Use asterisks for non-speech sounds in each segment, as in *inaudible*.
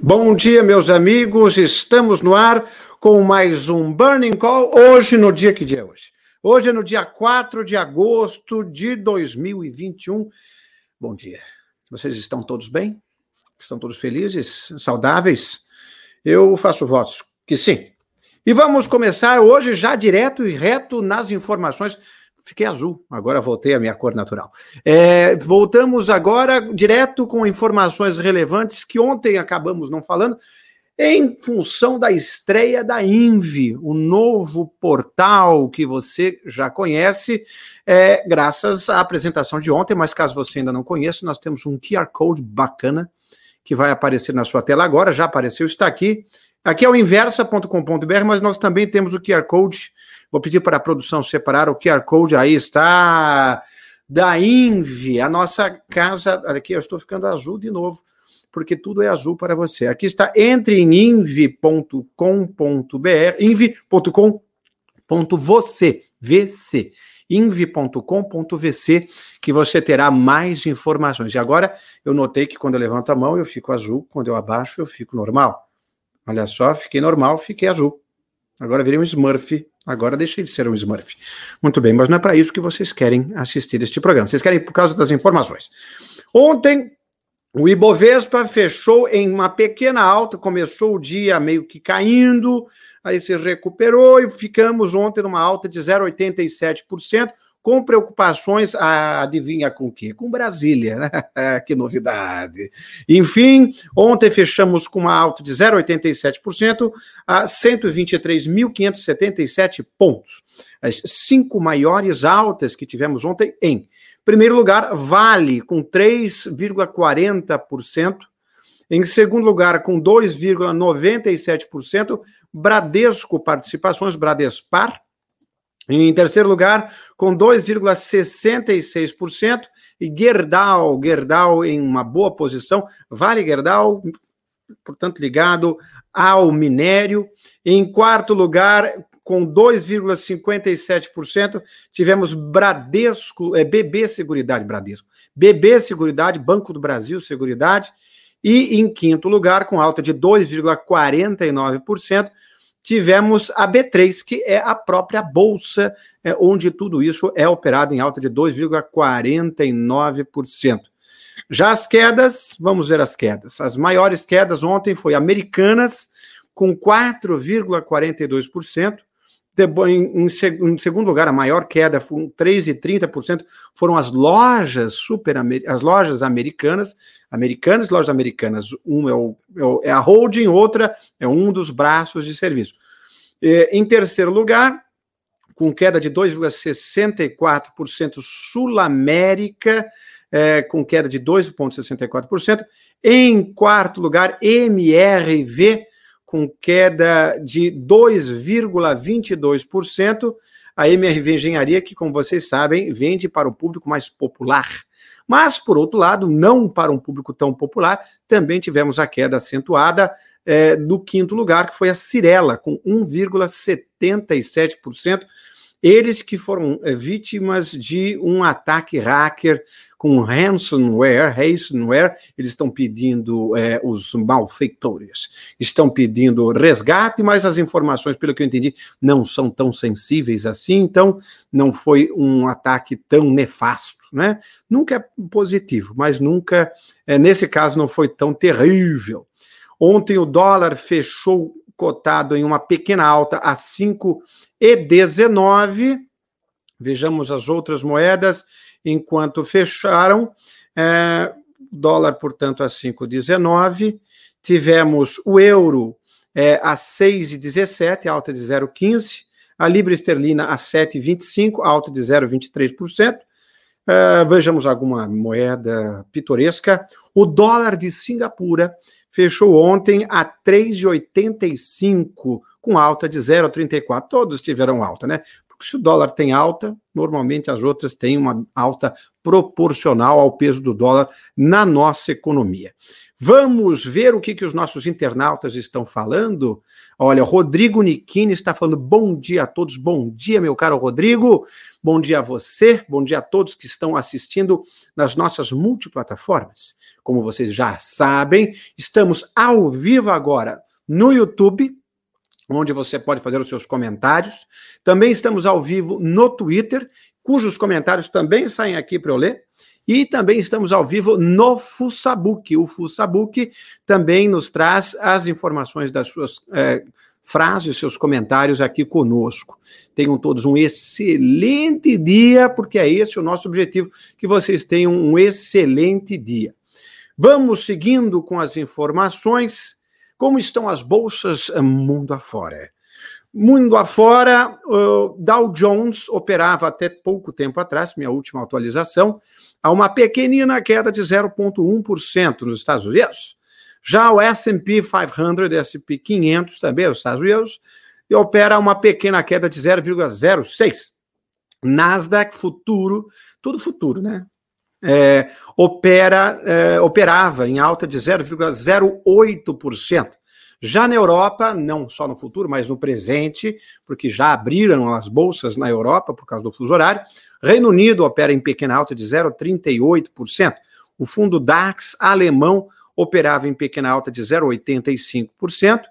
Bom dia, meus amigos. Estamos no ar com mais um Burning Call. Hoje, no dia que dia é hoje? Hoje é no dia 4 de agosto de 2021. Bom dia. Vocês estão todos bem? Estão todos felizes? Saudáveis? Eu faço votos que sim. E vamos começar hoje já direto e reto nas informações Fiquei azul, agora voltei à minha cor natural. É, voltamos agora direto com informações relevantes que ontem acabamos não falando, em função da estreia da Invi, o novo portal que você já conhece, é, graças à apresentação de ontem, mas caso você ainda não conheça, nós temos um QR Code bacana que vai aparecer na sua tela agora, já apareceu, está aqui. Aqui é o inversa.com.br, mas nós também temos o QR Code Vou pedir para a produção separar o QR Code, aí está, da Invi, a nossa casa. Aqui eu estou ficando azul de novo, porque tudo é azul para você. Aqui está, entre em invi.com.br, invi.com.você, VC invi.com.vc, que você terá mais informações. E agora eu notei que quando eu levanto a mão eu fico azul, quando eu abaixo eu fico normal. Olha só, fiquei normal, fiquei azul. Agora virei um Smurf. Agora deixei de ser um Smurf. Muito bem, mas não é para isso que vocês querem assistir este programa. Vocês querem por causa das informações. Ontem, o Ibovespa fechou em uma pequena alta, começou o dia meio que caindo, aí se recuperou e ficamos ontem numa alta de 0,87% com preocupações, adivinha com o quê? Com Brasília, né? *laughs* que novidade. Enfim, ontem fechamos com uma alta de 0,87% a 123.577 pontos. As cinco maiores altas que tivemos ontem em primeiro lugar, Vale, com 3,40%. Em segundo lugar, com 2,97%, Bradesco Participações, Bradespar, em terceiro lugar, com 2,66%, e Gerdau, Gerdau em uma boa posição, Vale Gerdau, portanto, ligado ao minério. Em quarto lugar, com 2,57%, tivemos Bradesco, é, BB Seguridade, Bradesco, BB Seguridade, Banco do Brasil Seguridade, e em quinto lugar, com alta de 2,49%, tivemos a B3, que é a própria bolsa, é, onde tudo isso é operado em alta de 2,49%. Já as quedas, vamos ver as quedas. As maiores quedas ontem foi Americanas, com 4,42%, em, segundo lugar, a maior queda, 3,30%, foram as lojas super as lojas americanas, americanas lojas americanas. Um é, é, o, é, a holding, outra é um dos braços de serviço. Em terceiro lugar, com queda de 2,64%, Sul América, é, com queda de 2,64%. Em quarto lugar, MRV, com queda de 2,22%. A MRV Engenharia, que, como vocês sabem, vende para o público mais popular. Mas, por outro lado, não para um público tão popular, também tivemos a queda acentuada é, do quinto lugar, que foi a Cirela, com 1,77%. Eles que foram é, vítimas de um ataque hacker com ransomware, ransomware, eles estão pedindo, é, os malfeitores, estão pedindo resgate, mas as informações, pelo que eu entendi, não são tão sensíveis assim, então não foi um ataque tão nefasto, né? Nunca é positivo, mas nunca, é, nesse caso, não foi tão terrível. Ontem o dólar fechou cotado em uma pequena alta a 5,19. Vejamos as outras moedas enquanto fecharam. É, dólar, portanto, a 5,19. Tivemos o euro é, a 6,17, alta de 0,15. A libra esterlina a 7,25, alta de 0,23%. É, vejamos alguma moeda pitoresca. O dólar de Singapura fechou ontem a 3,85, com alta de 0,34. Todos tiveram alta, né? Porque se o dólar tem alta, normalmente as outras têm uma alta proporcional ao peso do dólar na nossa economia. Vamos ver o que, que os nossos internautas estão falando. Olha, Rodrigo Niquini está falando bom dia a todos. Bom dia, meu caro Rodrigo. Bom dia a você. Bom dia a todos que estão assistindo nas nossas multiplataformas. Como vocês já sabem, estamos ao vivo agora no YouTube, onde você pode fazer os seus comentários. Também estamos ao vivo no Twitter, cujos comentários também saem aqui para eu ler. E também estamos ao vivo no Fusabook. O Fusabook também nos traz as informações das suas é, frases, seus comentários aqui conosco. Tenham todos um excelente dia, porque é esse o nosso objetivo, que vocês tenham um excelente dia. Vamos seguindo com as informações. Como estão as bolsas eh, mundo afora? Mundo afora, o Dow Jones operava até pouco tempo atrás, minha última atualização, a uma pequenina queda de 0,1% nos Estados Unidos. Já o S&P 500, S&P 500 também, os Estados Unidos, opera uma pequena queda de 0,06. Nasdaq futuro, tudo futuro, né? É, opera, é, operava em alta de 0,08%. Já na Europa, não só no futuro, mas no presente, porque já abriram as bolsas na Europa por causa do fuso horário, Reino Unido opera em pequena alta de 0,38%. O fundo DAX alemão operava em pequena alta de 0,85%.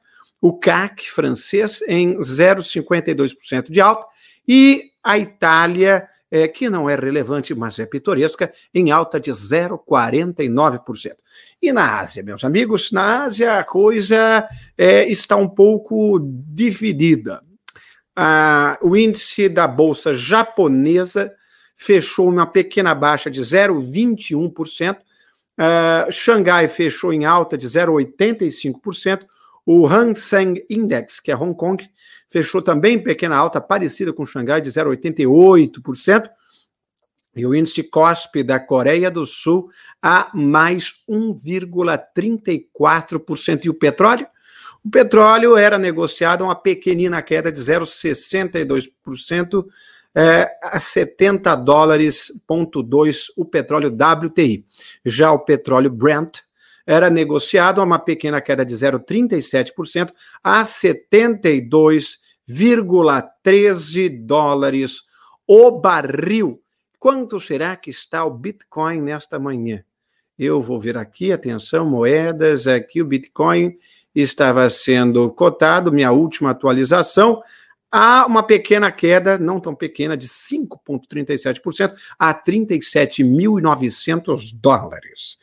O CAC francês em 0,52% de alta. E a Itália é, que não é relevante, mas é pitoresca, em alta de 0,49%. E na Ásia, meus amigos, na Ásia a coisa é, está um pouco dividida. Ah, o índice da bolsa japonesa fechou uma pequena baixa de 0,21%. Uh, Xangai fechou em alta de 0,85%. O Hang Seng Index, que é Hong Kong, fechou também em pequena alta, parecida com Xangai, de 0,88%. E o índice COSP da Coreia do Sul a mais 1,34%. E o petróleo? O petróleo era negociado a uma pequenina queda de 0,62%, é, a 70 dólares, ponto 2, o petróleo WTI. Já o petróleo Brent era negociado a uma pequena queda de 0,37% a 72,13 dólares o barril. Quanto será que está o Bitcoin nesta manhã? Eu vou ver aqui, atenção, moedas, aqui o Bitcoin estava sendo cotado, minha última atualização, há uma pequena queda, não tão pequena, de 5,37% a 37.900 dólares.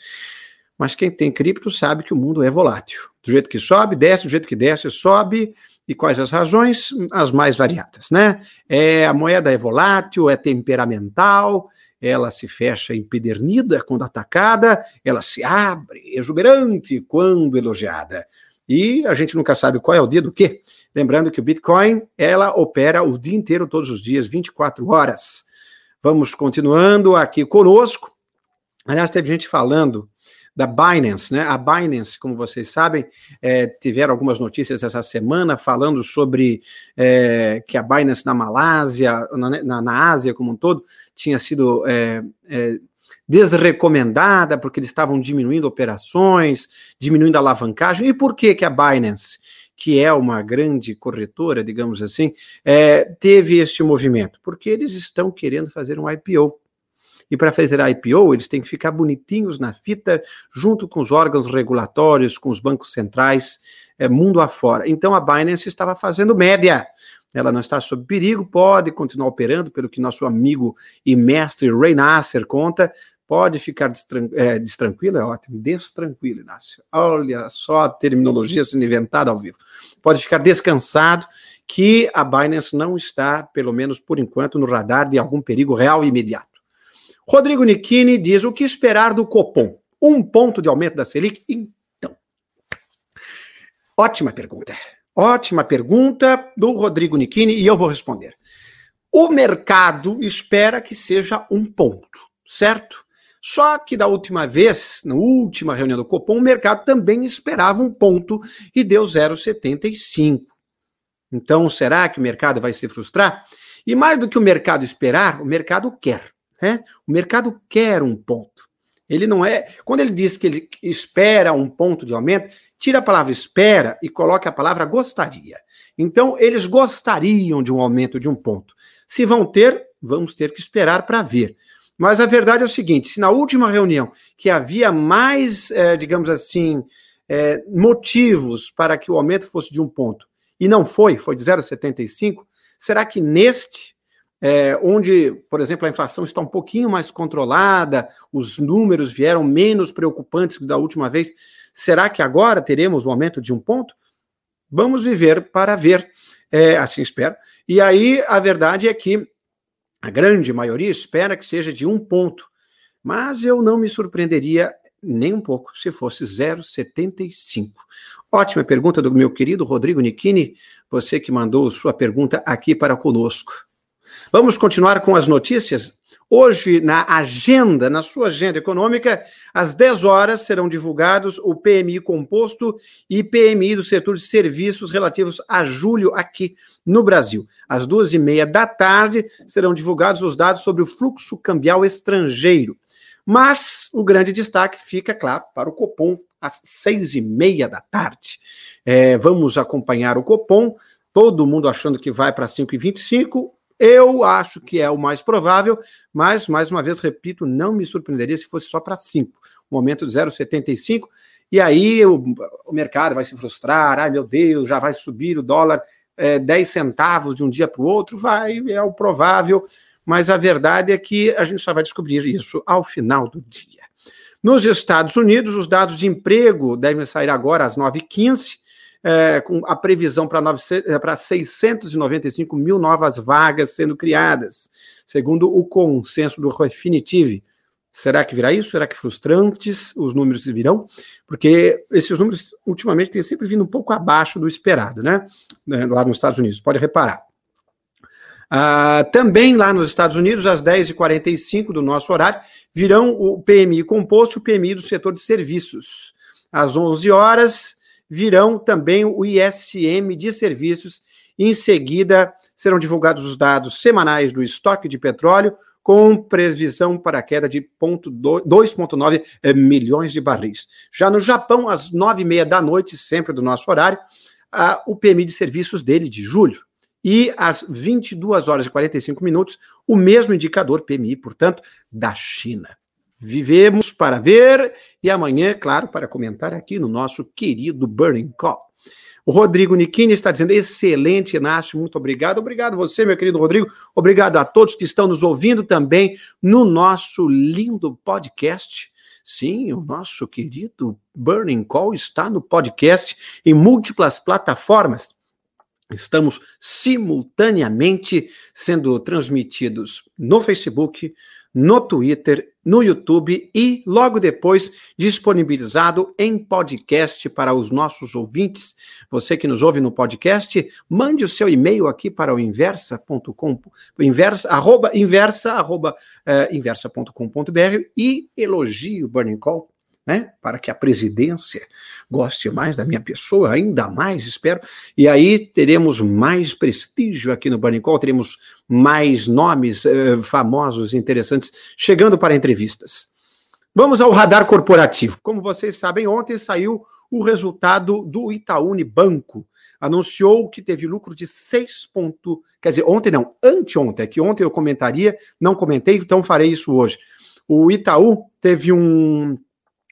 Mas quem tem cripto sabe que o mundo é volátil. Do jeito que sobe, desce, do jeito que desce, sobe. E quais as razões? As mais variadas, né? É, a moeda é volátil, é temperamental, ela se fecha empedernida quando atacada, ela se abre exuberante quando elogiada. E a gente nunca sabe qual é o dia do quê. Lembrando que o Bitcoin, ela opera o dia inteiro, todos os dias, 24 horas. Vamos continuando aqui conosco. Aliás, teve gente falando da Binance, né? A Binance, como vocês sabem, é, tiveram algumas notícias essa semana falando sobre é, que a Binance na Malásia, na, na, na, Ásia como um todo, tinha sido é, é desrecomendada porque eles estavam diminuindo operações, diminuindo a alavancagem. E por que que a Binance que é uma grande corretora, digamos assim, é, teve este movimento? Porque eles estão querendo fazer um IPO. E para fazer a IPO, eles têm que ficar bonitinhos na fita, junto com os órgãos regulatórios, com os bancos centrais, é, mundo afora. Então a Binance estava fazendo média. Ela não está sob perigo, pode continuar operando, pelo que nosso amigo e mestre Ray Nasser conta. Pode ficar destran é, destranquilo, é ótimo. Destranquilo, Inácio. Olha só a terminologia sendo inventada ao vivo. Pode ficar descansado que a Binance não está, pelo menos por enquanto, no radar de algum perigo real e imediato. Rodrigo Nichini diz: o que esperar do Copom? Um ponto de aumento da Selic? Então. Ótima pergunta. Ótima pergunta do Rodrigo Nichini e eu vou responder. O mercado espera que seja um ponto, certo? Só que da última vez, na última reunião do Copom, o mercado também esperava um ponto e deu 0,75. Então, será que o mercado vai se frustrar? E mais do que o mercado esperar, o mercado quer. Né? O mercado quer um ponto. Ele não é. Quando ele diz que ele espera um ponto de aumento, tira a palavra espera e coloca a palavra gostaria. Então, eles gostariam de um aumento de um ponto. Se vão ter, vamos ter que esperar para ver. Mas a verdade é o seguinte: se na última reunião que havia mais, é, digamos assim, é, motivos para que o aumento fosse de um ponto e não foi, foi de 0,75, será que neste, é, onde, por exemplo, a inflação está um pouquinho mais controlada, os números vieram menos preocupantes que da última vez, será que agora teremos o um aumento de um ponto? Vamos viver para ver, é, assim espero. E aí a verdade é que a grande maioria espera que seja de um ponto, mas eu não me surpreenderia nem um pouco se fosse 0,75. Ótima pergunta do meu querido Rodrigo Nichini, você que mandou sua pergunta aqui para conosco. Vamos continuar com as notícias? Hoje, na agenda, na sua agenda econômica, às 10 horas serão divulgados o PMI composto e PMI do setor de serviços relativos a julho aqui no Brasil. Às duas e meia da tarde serão divulgados os dados sobre o fluxo cambial estrangeiro. Mas o grande destaque fica, claro, para o Copom às seis e meia da tarde. É, vamos acompanhar o Copom, todo mundo achando que vai para 5,25, eu acho que é o mais provável, mas, mais uma vez, repito, não me surpreenderia se fosse só para 5. O momento de 0,75, e aí o, o, mercado vai se frustrar, ai meu Deus, já vai subir o dólar é, 10 centavos de um dia para o outro, vai, é o provável, mas a verdade é que a gente só vai descobrir isso ao final do dia. Nos Estados Unidos, os dados de emprego devem sair agora às 9h15, é, com a previsão para 695 é, mil novas vagas sendo criadas, segundo o consenso do Refinitiv. Será que virá isso? Será que frustrantes os números virão? Porque esses números, ultimamente, têm sempre vindo um pouco abaixo do esperado, né? né lá nos Estados Unidos, pode reparar. Ah, também lá nos Estados Unidos, às 10h45 do nosso horário, virão o PMI composto e o PMI do setor de serviços. Às 11 horas, virão também o ISM de serviços. Em seguida, serão divulgados os dados semanais do estoque de petróleo, com previsão para a queda de 2,9 eh, milhões de barris. Já no Japão, às 9h30 da noite, sempre do nosso horário, o PMI de serviços dele de julho. E às 22 horas e 45 minutos, o mesmo indicador PMI, portanto, da China. Vivemos para ver e amanhã, claro, para comentar aqui no nosso querido Burning Call. O Rodrigo Nichini está dizendo: excelente, Inácio, muito obrigado. Obrigado você, meu querido Rodrigo. Obrigado a todos que estão nos ouvindo também no nosso lindo podcast. Sim, o nosso querido Burning Call está no podcast em múltiplas plataformas. Estamos simultaneamente sendo transmitidos no Facebook, no Twitter, no YouTube e logo depois disponibilizado em podcast para os nossos ouvintes. Você que nos ouve no podcast, mande o seu e-mail aqui para o inversa.com, inversa, arroba, inversa, arroba, uh, inversa.com.br e elogie o Burning Call né? Para que a presidência goste mais da minha pessoa, ainda mais, espero. E aí teremos mais prestígio aqui no Call, teremos mais nomes uh, famosos, interessantes, chegando para entrevistas. Vamos ao radar corporativo. Como vocês sabem, ontem saiu o resultado do Itaú Banco. Anunciou que teve lucro de 6 pontos. Quer dizer, ontem não, anteontem, é que ontem eu comentaria, não comentei, então farei isso hoje. O Itaú teve um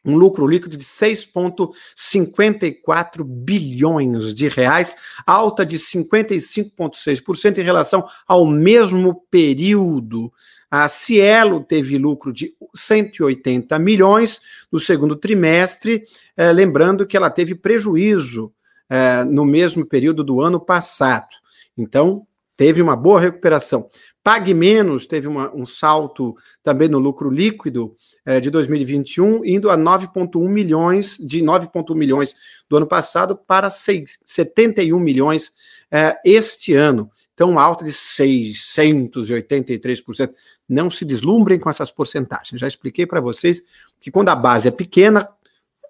um lucro líquido de 6,54 bilhões de reais, alta de 55,6% em relação ao mesmo período. A Cielo teve lucro de 180 milhões no segundo trimestre, eh, lembrando que ela teve prejuízo eh, no mesmo período do ano passado. Então, teve uma boa recuperação. Pague Menos teve uma, um salto também no lucro líquido eh, de 2021, indo a 9,1 milhões, de 9,1 milhões do ano passado para 6, 71 milhões eh, este ano. Então, alta de 683%. Não se deslumbrem com essas porcentagens. Já expliquei para vocês que quando a base é pequena,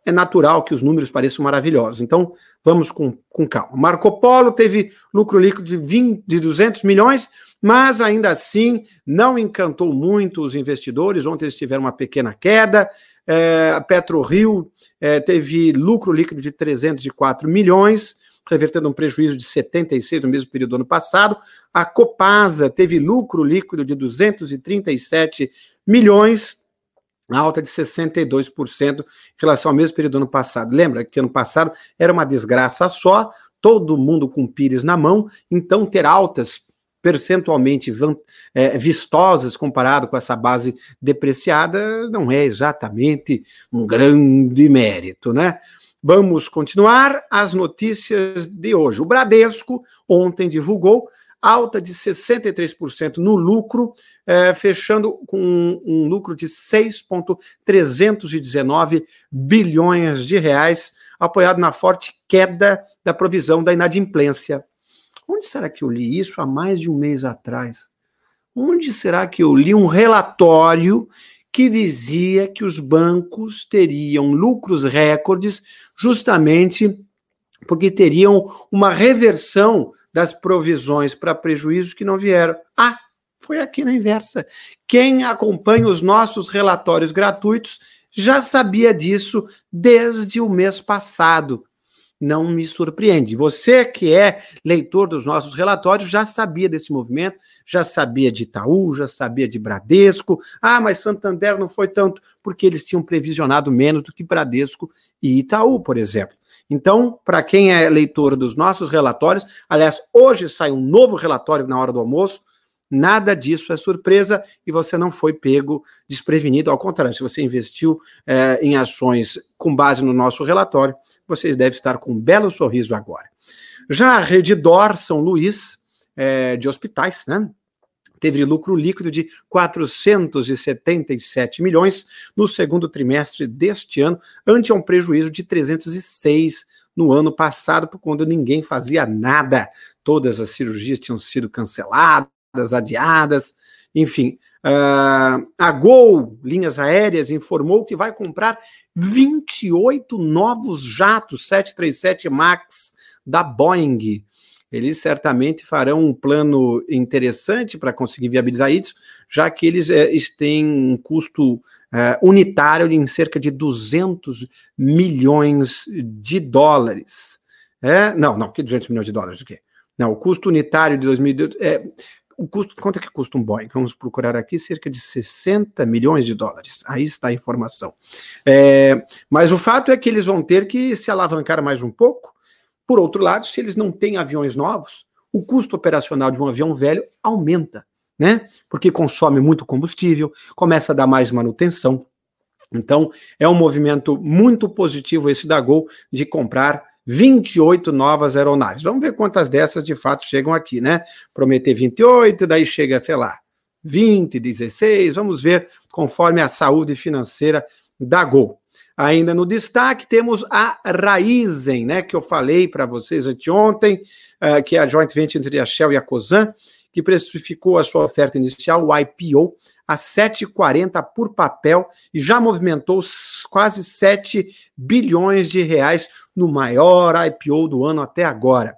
é natural que os números pareçam maravilhosos. Então, vamos com, com calma. Marco Polo teve lucro líquido de, 20, de 200 milhões, mas ainda assim não encantou muito os investidores. Ontem eles tiveram uma pequena queda. É, a PetroRio é, teve lucro líquido de 304 milhões, revertendo um prejuízo de 76 no mesmo período do ano passado. A Copasa teve lucro líquido de 237 milhões, alta de 62% em relação ao mesmo período do ano passado. Lembra que ano passado era uma desgraça só, todo mundo com pires na mão, então ter altas percentualmente é, vistosas comparado com essa base depreciada não é exatamente um grande mérito, né? Vamos continuar as notícias de hoje. O Bradesco ontem divulgou alta de 63% no lucro, é, fechando com um, um lucro de 6,319 bilhões de reais, apoiado na forte queda da provisão da inadimplência. Onde será que eu li isso há mais de um mês atrás? Onde será que eu li um relatório que dizia que os bancos teriam lucros recordes justamente porque teriam uma reversão das provisões para prejuízos que não vieram. Ah, foi aqui na inversa. Quem acompanha os nossos relatórios gratuitos já sabia disso desde o mês passado não me surpreende. Você que é leitor dos nossos relatórios já sabia desse movimento, já sabia de Itaú, já sabia de Bradesco. Ah, mas Santander não foi tanto, porque eles tinham previsionado menos do que Bradesco e Itaú, por exemplo. Então, para quem é leitor dos nossos relatórios, aliás, hoje sai um novo relatório na hora do almoço. Nada disso é surpresa e você não foi pego desprevenido. Ao contrário, se você investiu é, em ações com base no nosso relatório, vocês devem estar com um belo sorriso agora. Já a Redidor São Luís, é, de hospitais, né? Teve lucro líquido de 477 milhões no segundo trimestre deste ano, ante um prejuízo de 306 no ano passado, por quando ninguém fazia nada. Todas as cirurgias tinham sido canceladas, adiadas, enfim. Uh, a Gol Linhas Aéreas informou que vai comprar 28 novos jatos 737 MAX da Boeing. Eles certamente farão um plano interessante para conseguir viabilizar isso, já que eles, é, eles têm um custo é, unitário em cerca de 200 milhões de dólares. É, não, não, que 200 milhões de dólares, o quê? Não, o custo unitário de 2018 é, o custo, quanto é que custa um Boeing? Vamos procurar aqui, cerca de 60 milhões de dólares. Aí está a informação. É, mas o fato é que eles vão ter que se alavancar mais um pouco. Por outro lado, se eles não têm aviões novos, o custo operacional de um avião velho aumenta, né? Porque consome muito combustível, começa a dar mais manutenção. Então, é um movimento muito positivo esse da Gol de comprar 28 novas aeronaves. Vamos ver quantas dessas de fato chegam aqui, né? Prometer 28, daí chega, sei lá, 20, 16, vamos ver conforme a saúde financeira da Gol. Ainda no destaque temos a Raizen, né, que eu falei para vocês anteontem, uh, que é a joint venture entre a Shell e a Cosan, que precificou a sua oferta inicial, o IPO, a 7,40 por papel e já movimentou quase 7 bilhões de reais no maior IPO do ano até agora.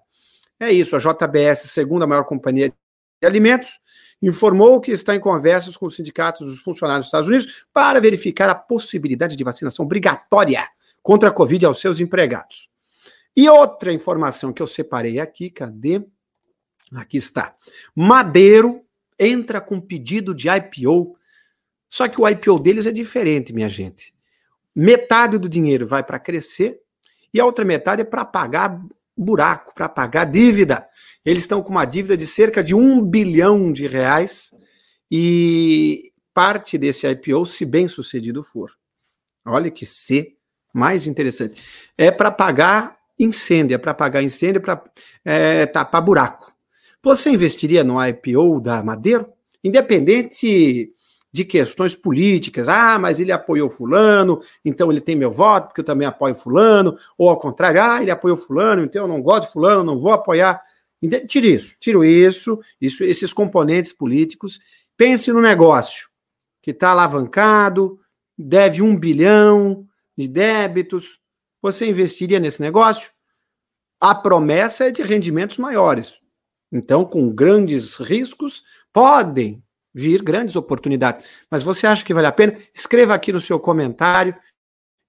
É isso, a JBS, segunda maior companhia de alimentos, informou que está em conversas com os sindicatos dos funcionários dos Estados Unidos para verificar a possibilidade de vacinação obrigatória contra a Covid aos seus empregados. E outra informação que eu separei aqui, cadê? Aqui está. Madeiro entra com pedido de IPO, só que o IPO deles é diferente, minha gente. Metade do dinheiro vai para crescer e a outra metade é para pagar buraco, para pagar dívida. Eles estão com uma dívida de cerca de um bilhão de reais e parte desse IPO, se bem sucedido for, olha que C mais interessante, é para pagar incêndio, é para pagar incêndio, para é, tapar buraco. Você investiria no IPO da Madeiro? Independente de questões políticas. Ah, mas ele apoiou fulano, então ele tem meu voto, porque eu também apoio fulano, ou ao contrário, ah, ele apoiou fulano, então eu não gosto de fulano, não vou apoiar. Tire isso, tiro isso, isso, esses componentes políticos. Pense no negócio que está alavancado, deve um bilhão, de débitos. Você investiria nesse negócio? A promessa é de rendimentos maiores. Então, com grandes riscos, podem vir grandes oportunidades. Mas você acha que vale a pena? Escreva aqui no seu comentário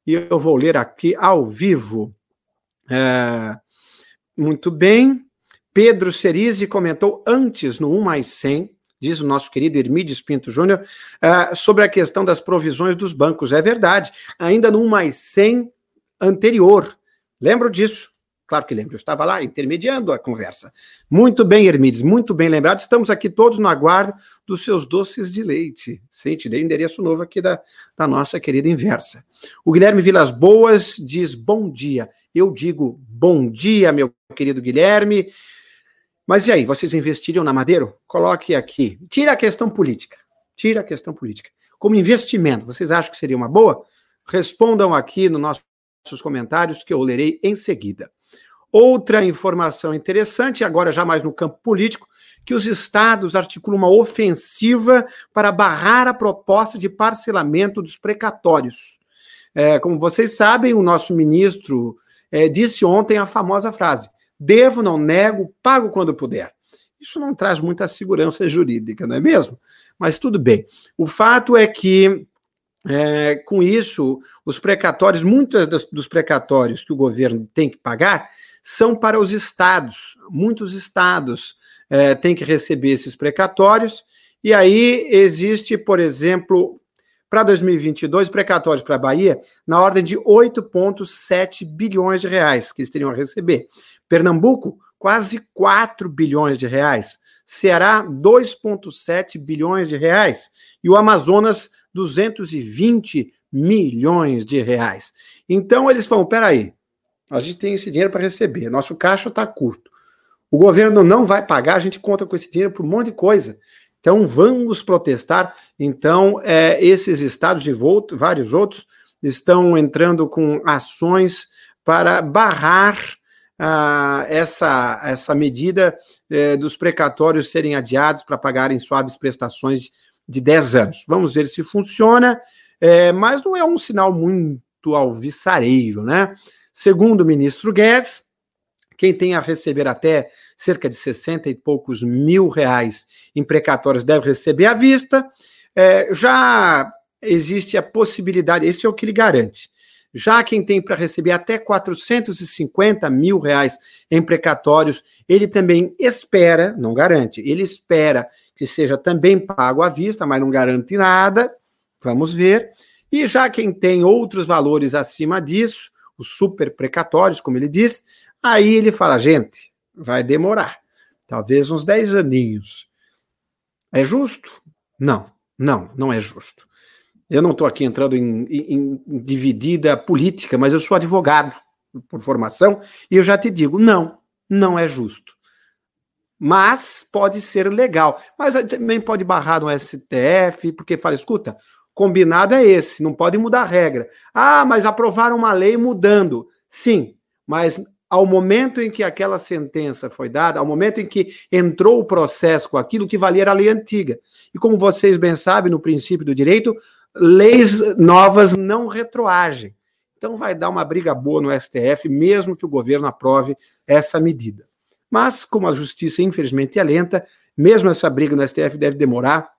e eu vou ler aqui ao vivo. É, muito bem. Pedro Cerise comentou antes no 1 mais 100, diz o nosso querido Hermídes Pinto Júnior, uh, sobre a questão das provisões dos bancos. É verdade, ainda no 1 mais 100 anterior. Lembro disso. Claro que lembro, eu estava lá intermediando a conversa. Muito bem, Hermides, muito bem lembrado. Estamos aqui todos no aguardo dos seus doces de leite. Sim, te dei o endereço novo aqui da, da nossa querida inversa. O Guilherme Vilas Boas diz bom dia. Eu digo bom dia, meu querido Guilherme. Mas e aí, vocês investiriam na Madeiro? Coloque aqui. Tira a questão política. Tira a questão política. Como investimento, vocês acham que seria uma boa? Respondam aqui nos nossos comentários que eu lerei em seguida. Outra informação interessante, agora já mais no campo político, que os estados articulam uma ofensiva para barrar a proposta de parcelamento dos precatórios. É, como vocês sabem, o nosso ministro é, disse ontem a famosa frase: devo, não nego, pago quando puder. Isso não traz muita segurança jurídica, não é mesmo? Mas tudo bem. O fato é que é, com isso, os precatórios, muitos dos precatórios que o governo tem que pagar, são para os estados. Muitos estados é, têm que receber esses precatórios, e aí existe, por exemplo, para 2022, precatórios para a Bahia, na ordem de 8,7 bilhões de reais que eles teriam a receber. Pernambuco, quase 4 bilhões de reais. Ceará, 2,7 bilhões de reais. E o Amazonas, 220 milhões de reais. Então eles falam: peraí, a gente tem esse dinheiro para receber. Nosso caixa está curto. O governo não vai pagar, a gente conta com esse dinheiro para um monte de coisa. Então vamos protestar. Então, é, esses estados e vários outros estão entrando com ações para barrar ah, essa, essa medida eh, dos precatórios serem adiados para pagarem suaves prestações de 10 anos. Vamos ver se funciona, eh, mas não é um sinal muito alvissareiro, né? Segundo o ministro Guedes, quem tem a receber até cerca de 60 e poucos mil reais em precatórios deve receber à vista. É, já existe a possibilidade, esse é o que ele garante. Já quem tem para receber até 450 mil reais em precatórios, ele também espera, não garante, ele espera que seja também pago à vista, mas não garante nada. Vamos ver. E já quem tem outros valores acima disso, os super precatórios, como ele diz, aí ele fala, gente, vai demorar, talvez uns 10 aninhos. É justo? Não, não, não é justo. Eu não estou aqui entrando em, em, em dividida política, mas eu sou advogado por formação e eu já te digo, não, não é justo. Mas pode ser legal. Mas também pode barrar no STF, porque fala, escuta, combinado é esse, não pode mudar a regra. Ah, mas aprovaram uma lei mudando. Sim, mas ao momento em que aquela sentença foi dada, ao momento em que entrou o processo com aquilo que valia era a lei antiga. E como vocês bem sabem, no princípio do direito, leis novas não retroagem. Então vai dar uma briga boa no STF, mesmo que o governo aprove essa medida. Mas, como a justiça infelizmente é lenta, mesmo essa briga no STF deve demorar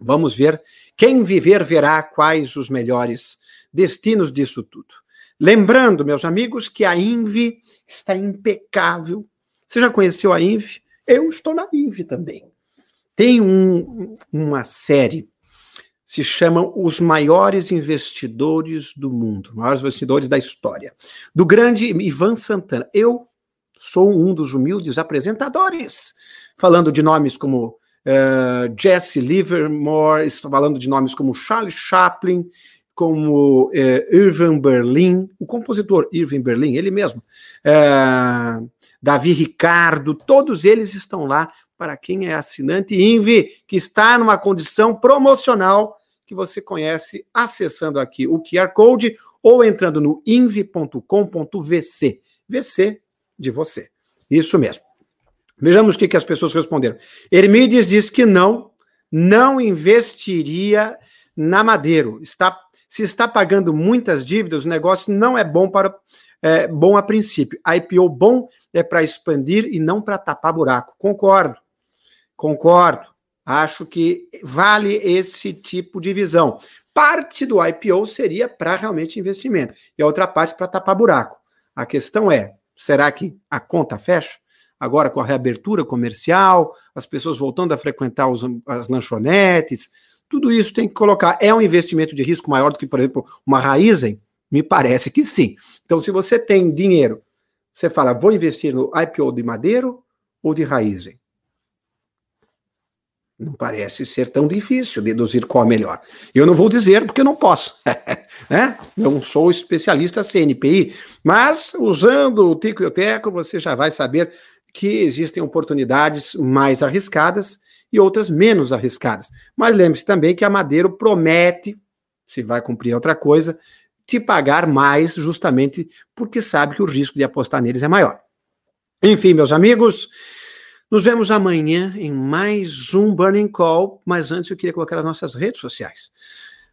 Vamos ver. Quem viver verá quais os melhores destinos disso tudo. Lembrando, meus amigos, que a INVE está impecável. Você já conheceu a INVE? Eu estou na INVE também. Tem um, uma série, se chama Os Maiores Investidores do Mundo, maiores investidores da história, do grande Ivan Santana. Eu sou um dos humildes apresentadores, falando de nomes como uh, Jesse Livermore, estou falando de nomes como Charles Chaplin, como uh, Irving Berlin, o compositor Irving Berlin, ele mesmo, uh, Davi Ricardo, todos eles estão lá para quem é assinante INVI, que está numa condição promocional que você conhece acessando aqui o QR Code ou entrando no invi.com.vc. VC de você. Isso mesmo. Vejamos o que, que as pessoas responderam. Hermides diz que não, não investiria na Madeiro. Está Se está pagando muitas dívidas, o negócio não é bom para é, bom a princípio. IPO bom é para expandir e não para tapar buraco. Concordo. Concordo. Acho que vale esse tipo de visão. Parte do IPO seria para realmente investimento e a outra parte para tapar buraco. A questão é: será que a conta fecha? Agora com a reabertura comercial, as pessoas voltando a frequentar os, as lanchonetes, tudo isso tem que colocar. É um investimento de risco maior do que, por exemplo, uma Raizen? Me parece que sim. Então, se você tem dinheiro, você fala, vou investir no IPO de Madeiro ou de Raizen? Não parece ser tão difícil deduzir qual é melhor. Eu não vou dizer porque eu não posso. *laughs* né? Não sou especialista CNPI, mas usando o Tico e o Teco, você já vai saber que existem oportunidades mais arriscadas e outras menos arriscadas. Mas lembre-se também que a Madeiro promete, se vai cumprir outra coisa, te pagar mais justamente porque sabe que o risco de apostar neles é maior. Enfim, meus amigos, nos vemos amanhã em mais um Burning Call, mas antes eu queria colocar as nossas redes sociais.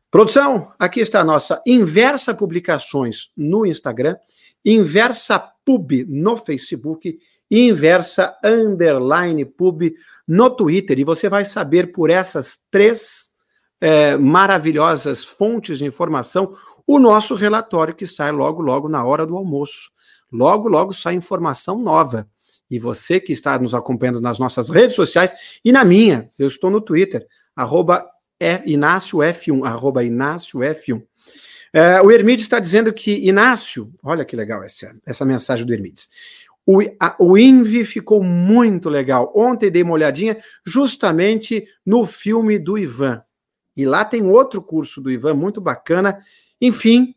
Produção, aqui está a nossa Inversa Publicações no Instagram, Inversa Pub no Facebook inversa underline pub no Twitter. E você vai saber por essas três é, maravilhosas fontes de informação o nosso relatório que sai logo, logo na hora do almoço. Logo, logo sai informação nova. E você que está nos acompanhando nas nossas redes sociais e na minha, eu estou no Twitter, arroba Inácio F1, arroba Inácio F1. É, o Hermides está dizendo que Inácio, olha que legal essa, essa mensagem do Hermides. O, a, o ficou muito legal. Ontem dei uma olhadinha justamente no filme do Ivan. E lá tem outro curso do Ivan muito bacana. Enfim,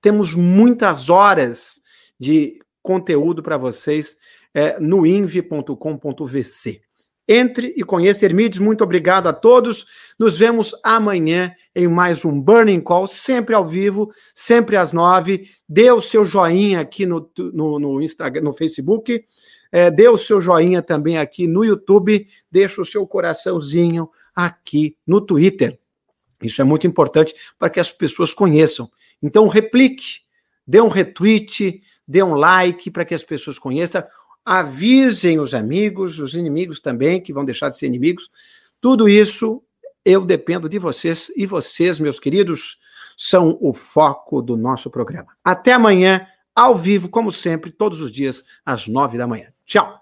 temos muitas horas de conteúdo para vocês é, no invi.com.vc. Entre e conheça Hermides. Muito obrigado a todos. Nos vemos amanhã em mais um Burning Call, sempre ao vivo, sempre às nove. Dê o seu joinha aqui no, no, no Instagram, no Facebook. É, dê o seu joinha também aqui no YouTube. Deixa o seu coraçãozinho aqui no Twitter. Isso é muito importante para que as pessoas conheçam. Então, replique, dê um retweet, dê um like para que as pessoas conheçam avisem os amigos, os inimigos também, que vão deixar de ser inimigos. Tudo isso eu dependo de vocês e vocês, meus queridos, são o foco do nosso programa. Até amanhã, ao vivo, como sempre, todos os dias, às nove da manhã. Tchau!